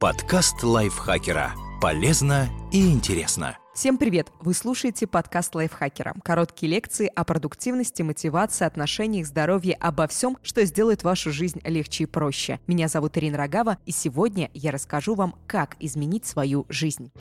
Подкаст лайфхакера. Полезно и интересно. Всем привет! Вы слушаете подкаст лайфхакера. Короткие лекции о продуктивности, мотивации, отношениях, здоровье, обо всем, что сделает вашу жизнь легче и проще. Меня зовут Ирина Рогава, и сегодня я расскажу вам, как изменить свою жизнь.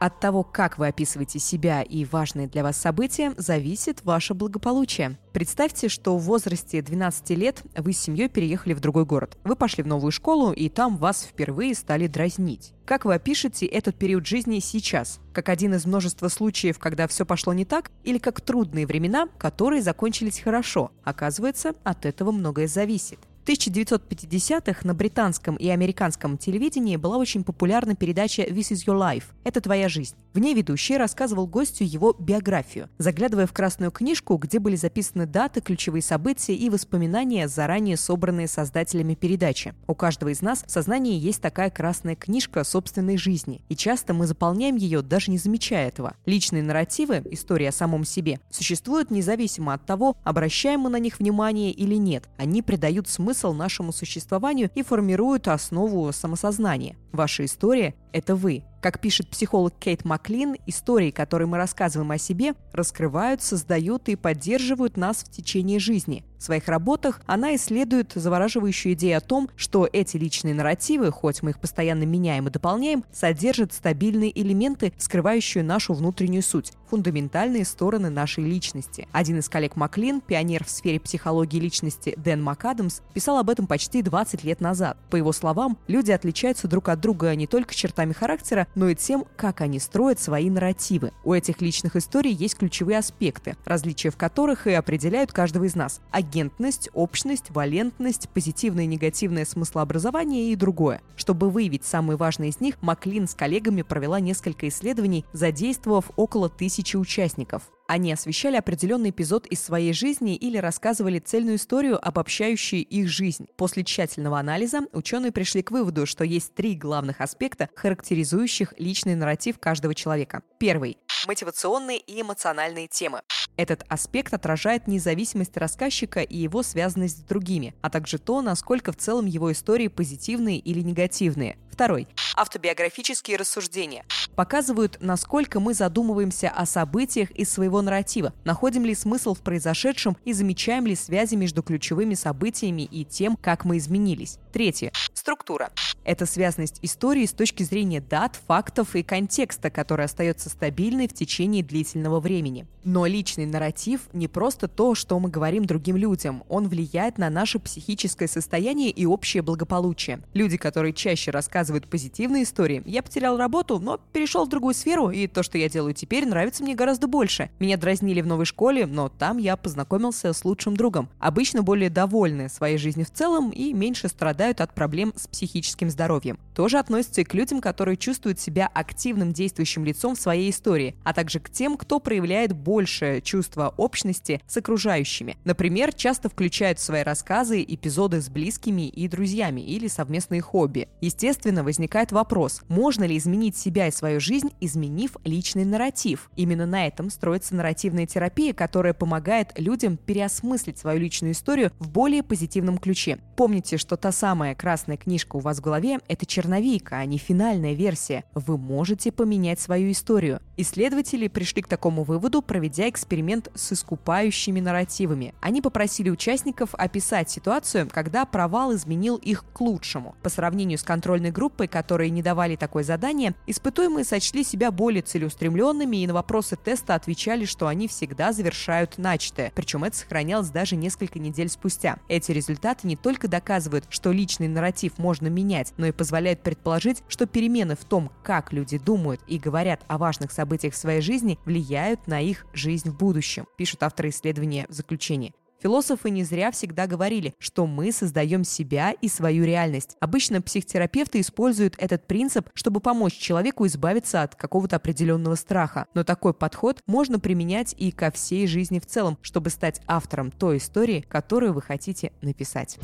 От того, как вы описываете себя и важные для вас события, зависит ваше благополучие. Представьте, что в возрасте 12 лет вы с семьей переехали в другой город. Вы пошли в новую школу, и там вас впервые стали дразнить. Как вы опишете этот период жизни сейчас? Как один из множества случаев, когда все пошло не так, или как трудные времена, которые закончились хорошо? Оказывается, от этого многое зависит. В 1950-х на британском и американском телевидении была очень популярна передача «This is your life» — «Это твоя жизнь». В ней ведущий рассказывал гостю его биографию, заглядывая в красную книжку, где были записаны даты, ключевые события и воспоминания, заранее собранные создателями передачи. У каждого из нас в сознании есть такая красная книжка собственной жизни, и часто мы заполняем ее, даже не замечая этого. Личные нарративы, история о самом себе, существуют независимо от того, обращаем мы на них внимание или нет. Они придают смысл смысл нашему существованию и формируют основу самосознания. Ваша история – это вы. Как пишет психолог Кейт Маклин, истории, которые мы рассказываем о себе, раскрывают, создают и поддерживают нас в течение жизни. В своих работах она исследует завораживающую идею о том, что эти личные нарративы, хоть мы их постоянно меняем и дополняем, содержат стабильные элементы, скрывающие нашу внутреннюю суть, фундаментальные стороны нашей личности. Один из коллег Маклин, пионер в сфере психологии личности Дэн МакАдамс, писал об этом почти 20 лет назад. По его словам, люди отличаются друг от друга не только чертами характера, но и тем, как они строят свои нарративы. У этих личных историй есть ключевые аспекты, различия в которых и определяют каждого из нас. Агентность, общность, валентность, позитивное и негативное смыслообразование и другое. Чтобы выявить самые важные из них, Маклин с коллегами провела несколько исследований, задействовав около тысячи участников. Они освещали определенный эпизод из своей жизни или рассказывали цельную историю, обобщающую их жизнь. После тщательного анализа ученые пришли к выводу, что есть три главных аспекта, характеризующих личный нарратив каждого человека. Первый – мотивационные и эмоциональные темы. Этот аспект отражает независимость рассказчика и его связанность с другими, а также то, насколько в целом его истории позитивные или негативные. Второй. Автобиографические рассуждения. Показывают, насколько мы задумываемся о событиях из своего нарратива, находим ли смысл в произошедшем и замечаем ли связи между ключевыми событиями и тем, как мы изменились. Третье. Структура. Это связанность истории с точки зрения дат, фактов и контекста, который остается стабильной в течение длительного времени. Но личный нарратив не просто то, что мы говорим другим людям. Он влияет на наше психическое состояние и общее благополучие. Люди, которые чаще рассказывают позитивные истории, я потерял работу, но перешел в другую сферу, и то, что я делаю теперь, нравится мне гораздо больше. Меня дразнили в новой школе, но там я познакомился с лучшим другом. Обычно более довольны своей жизнью в целом и меньше страдают от проблем с психическим здоровьем. Тоже относится и к людям, которые чувствуют себя активным действующим лицом в своей истории, а также к тем, кто проявляет большее чувство общности с окружающими. Например, часто включают в свои рассказы эпизоды с близкими и друзьями или совместные хобби. Естественно, возникает вопрос, можно ли изменить себя и свою жизнь, изменив личный нарратив? Именно на этом строится нарративная терапия, которая помогает людям переосмыслить свою личную историю в более позитивном ключе. Помните, что та самая красная книжка у вас в голове – это черновик, а не финальная версия. Вы можете поменять свою историю. Исследователи пришли к такому выводу, проведя эксперимент с искупающими нарративами. Они попросили участников описать ситуацию, когда провал изменил их к лучшему. По сравнению с контрольной группой, которые не давали такое задание, испытуемые сочли себя более целеустремленными и на вопросы теста отвечали, что они всегда завершают начатое. Причем это сохранялось даже несколько недель спустя. Эти результаты не только доказывают, что личный нарратив можно менять, но и позволяют предположить, что перемены в том, как люди думают и говорят о важных событиях в своей жизни влияют на их жизнь в будущем, пишут авторы исследования в заключении. Философы не зря всегда говорили, что мы создаем себя и свою реальность. Обычно психотерапевты используют этот принцип, чтобы помочь человеку избавиться от какого-то определенного страха. Но такой подход можно применять и ко всей жизни в целом, чтобы стать автором той истории, которую вы хотите написать.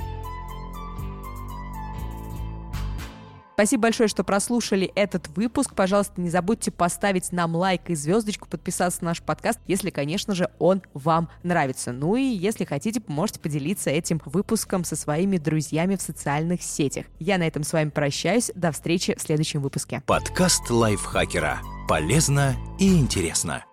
Спасибо большое, что прослушали этот выпуск. Пожалуйста, не забудьте поставить нам лайк и звездочку, подписаться на наш подкаст, если, конечно же, он вам нравится. Ну и если хотите, можете поделиться этим выпуском со своими друзьями в социальных сетях. Я на этом с вами прощаюсь. До встречи в следующем выпуске. Подкаст лайфхакера. Полезно и интересно.